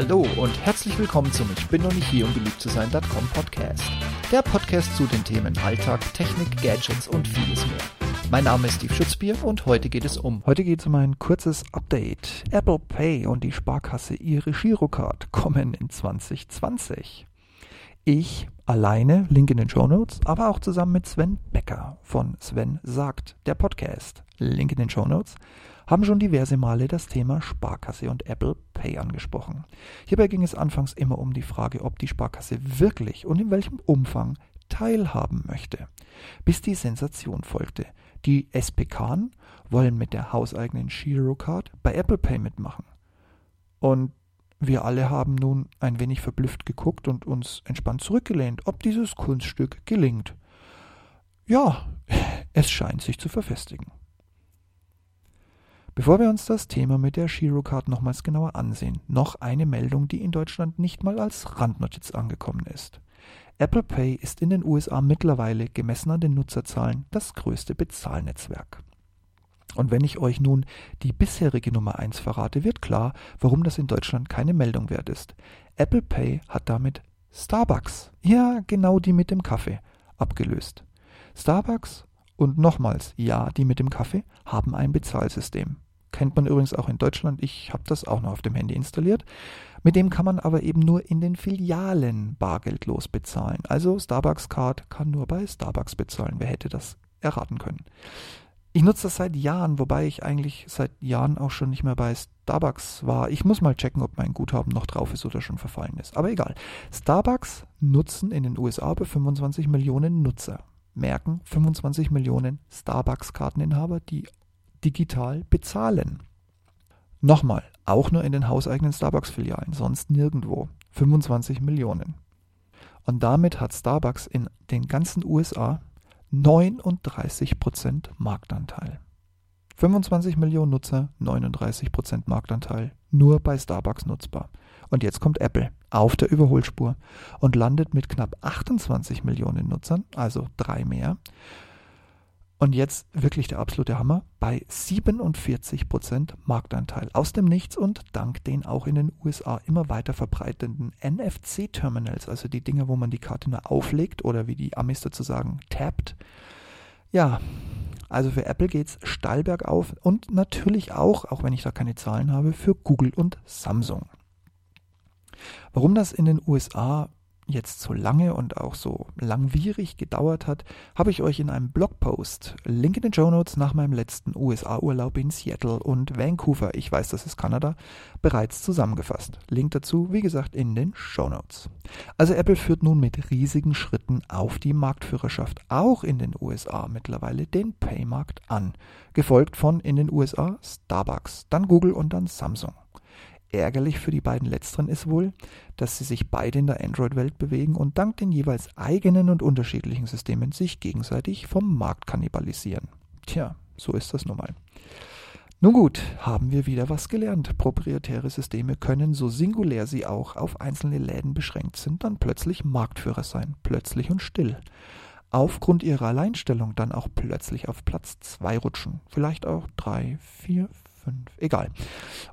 Hallo und herzlich willkommen zum Ich bin noch nicht hier, um beliebt zu sein.com Podcast. Der Podcast zu den Themen Alltag, Technik, Gadgets und vieles mehr. Mein Name ist Steve Schutzbier und heute geht es um. Heute geht es um ein kurzes Update. Apple Pay und die Sparkasse ihre Girocard kommen in 2020. Ich alleine, Link in den Show Notes, aber auch zusammen mit Sven Becker von Sven sagt, der Podcast, Link in den Show Notes, haben schon diverse Male das Thema Sparkasse und Apple Pay angesprochen. Hierbei ging es anfangs immer um die Frage, ob die Sparkasse wirklich und in welchem Umfang teilhaben möchte, bis die Sensation folgte. Die SPK wollen mit der hauseigenen Girocard bei Apple Pay mitmachen. Und wir alle haben nun ein wenig verblüfft geguckt und uns entspannt zurückgelehnt, ob dieses Kunststück gelingt. Ja, es scheint sich zu verfestigen. Bevor wir uns das Thema mit der Girocard nochmals genauer ansehen, noch eine Meldung, die in Deutschland nicht mal als Randnotiz angekommen ist. Apple Pay ist in den USA mittlerweile, gemessen an den Nutzerzahlen, das größte Bezahlnetzwerk. Und wenn ich euch nun die bisherige Nummer 1 verrate, wird klar, warum das in Deutschland keine Meldung wert ist. Apple Pay hat damit Starbucks, ja genau die mit dem Kaffee, abgelöst. Starbucks und nochmals, ja, die mit dem Kaffee haben ein Bezahlsystem. Kennt man übrigens auch in Deutschland. Ich habe das auch noch auf dem Handy installiert. Mit dem kann man aber eben nur in den Filialen bargeldlos bezahlen. Also Starbucks Card kann nur bei Starbucks bezahlen. Wer hätte das erraten können? Ich nutze das seit Jahren, wobei ich eigentlich seit Jahren auch schon nicht mehr bei Starbucks war. Ich muss mal checken, ob mein Guthaben noch drauf ist oder schon verfallen ist. Aber egal. Starbucks nutzen in den USA über 25 Millionen Nutzer. Merken 25 Millionen Starbucks-Karteninhaber, die digital bezahlen. Nochmal, auch nur in den hauseigenen Starbucks-Filialen, sonst nirgendwo. 25 Millionen. Und damit hat Starbucks in den ganzen USA 39% Marktanteil. 25 Millionen Nutzer, 39% Marktanteil, nur bei Starbucks nutzbar. Und jetzt kommt Apple auf der Überholspur und landet mit knapp 28 Millionen Nutzern, also drei mehr, und jetzt wirklich der absolute Hammer bei 47% Marktanteil aus dem Nichts und dank den auch in den USA immer weiter verbreitenden NFC-Terminals, also die Dinge, wo man die Karte nur auflegt oder wie die Amis dazu sagen, tappt. Ja, also für Apple geht es steil bergauf und natürlich auch, auch wenn ich da keine Zahlen habe, für Google und Samsung. Warum das in den USA jetzt so lange und auch so langwierig gedauert hat, habe ich euch in einem Blogpost, Link in den Show Notes nach meinem letzten USA-Urlaub in Seattle und Vancouver, ich weiß, das ist Kanada, bereits zusammengefasst. Link dazu, wie gesagt, in den Show Notes. Also Apple führt nun mit riesigen Schritten auf die Marktführerschaft, auch in den USA mittlerweile, den Paymarkt an, gefolgt von in den USA Starbucks, dann Google und dann Samsung. Ärgerlich für die beiden letzteren ist wohl, dass sie sich beide in der Android-Welt bewegen und dank den jeweils eigenen und unterschiedlichen Systemen sich gegenseitig vom Markt kannibalisieren. Tja, so ist das nun mal. Nun gut, haben wir wieder was gelernt. Proprietäre Systeme können, so singulär sie auch auf einzelne Läden beschränkt sind, dann plötzlich Marktführer sein, plötzlich und still. Aufgrund ihrer Alleinstellung dann auch plötzlich auf Platz 2 rutschen, vielleicht auch 3, 4, fünf, egal.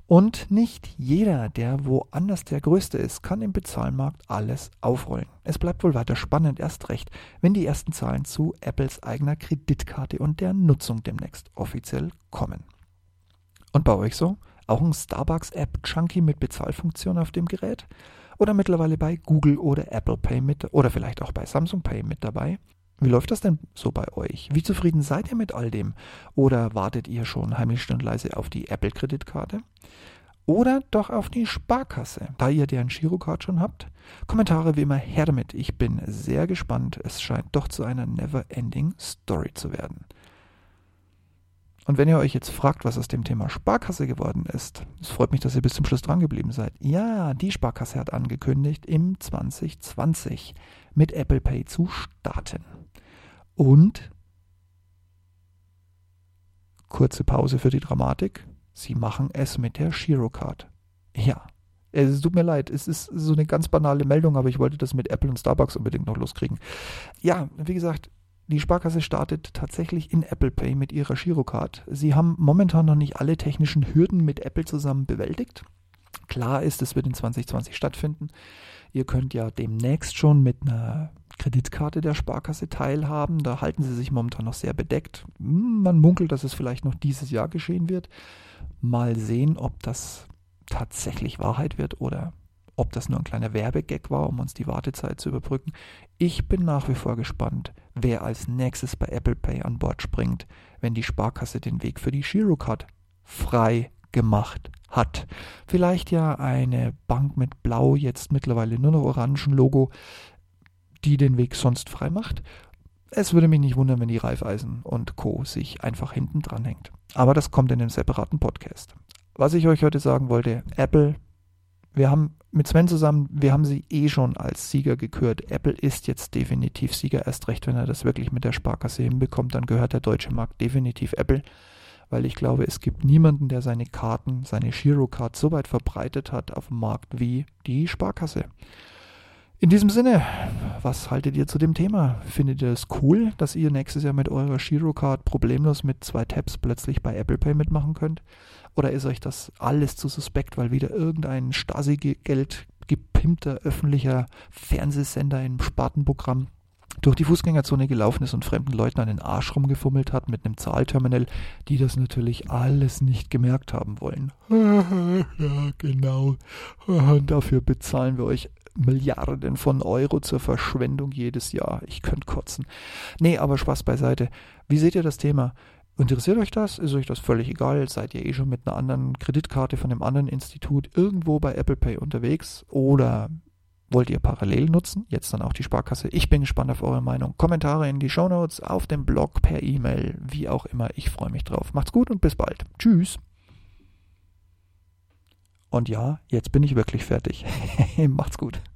Und nicht jeder, der woanders der Größte ist, kann im Bezahlmarkt alles aufrollen. Es bleibt wohl weiter spannend, erst recht, wenn die ersten Zahlen zu Apples eigener Kreditkarte und der Nutzung demnächst offiziell kommen. Und bei euch so? Auch ein Starbucks-App-Chunky mit Bezahlfunktion auf dem Gerät? Oder mittlerweile bei Google oder Apple Pay mit oder vielleicht auch bei Samsung Pay mit dabei? Wie läuft das denn so bei euch? Wie zufrieden seid ihr mit all dem? Oder wartet ihr schon heimlich und leise auf die Apple-Kreditkarte? Oder doch auf die Sparkasse, da ihr deren Girocard schon habt? Kommentare wie immer her damit. Ich bin sehr gespannt. Es scheint doch zu einer never-ending Story zu werden. Und wenn ihr euch jetzt fragt, was aus dem Thema Sparkasse geworden ist, es freut mich, dass ihr bis zum Schluss dran geblieben seid. Ja, die Sparkasse hat angekündigt, im 2020 mit Apple Pay zu starten. Und kurze Pause für die Dramatik. Sie machen es mit der Girocard. Ja, es tut mir leid, es ist so eine ganz banale Meldung, aber ich wollte das mit Apple und Starbucks unbedingt noch loskriegen. Ja, wie gesagt, die Sparkasse startet tatsächlich in Apple Pay mit ihrer Girocard. Sie haben momentan noch nicht alle technischen Hürden mit Apple zusammen bewältigt. Klar ist, es wird in 2020 stattfinden. Ihr könnt ja demnächst schon mit einer Kreditkarte der Sparkasse teilhaben. Da halten sie sich momentan noch sehr bedeckt. Hm, man munkelt, dass es vielleicht noch dieses Jahr geschehen wird. Mal sehen, ob das tatsächlich Wahrheit wird oder ob das nur ein kleiner Werbegag war, um uns die Wartezeit zu überbrücken. Ich bin nach wie vor gespannt, wer als nächstes bei Apple Pay an Bord springt, wenn die Sparkasse den Weg für die Girocard frei gemacht hat. Vielleicht ja eine Bank mit blau, jetzt mittlerweile nur noch orangen Logo, die den Weg sonst frei macht. Es würde mich nicht wundern, wenn die Reifeisen und Co. sich einfach hinten dran hängt. Aber das kommt in einem separaten Podcast. Was ich euch heute sagen wollte, Apple, wir haben mit Sven zusammen, wir haben sie eh schon als Sieger gekürt. Apple ist jetzt definitiv Sieger, erst recht, wenn er das wirklich mit der Sparkasse hinbekommt, dann gehört der deutsche Markt definitiv Apple weil ich glaube, es gibt niemanden, der seine Karten, seine Girocard so weit verbreitet hat auf dem Markt wie die Sparkasse. In diesem Sinne, was haltet ihr zu dem Thema? Findet ihr es cool, dass ihr nächstes Jahr mit eurer Girocard problemlos mit zwei Tabs plötzlich bei Apple Pay mitmachen könnt? Oder ist euch das alles zu suspekt, weil wieder irgendein Stasi-Geld gepimpter öffentlicher Fernsehsender im Spartenprogramm durch die Fußgängerzone gelaufen ist und fremden Leuten an den Arsch rumgefummelt hat mit einem Zahlterminal, die das natürlich alles nicht gemerkt haben wollen. ja, genau. Und dafür bezahlen wir euch Milliarden von Euro zur Verschwendung jedes Jahr. Ich könnte kotzen. Nee, aber Spaß beiseite. Wie seht ihr das Thema? Interessiert euch das? Ist euch das völlig egal? Seid ihr eh schon mit einer anderen Kreditkarte von einem anderen Institut irgendwo bei Apple Pay unterwegs? Oder wollt ihr parallel nutzen? Jetzt dann auch die Sparkasse. Ich bin gespannt auf eure Meinung. Kommentare in die Show Notes, auf dem Blog, per E-Mail, wie auch immer. Ich freue mich drauf. Macht's gut und bis bald. Tschüss. Und ja, jetzt bin ich wirklich fertig. Macht's gut.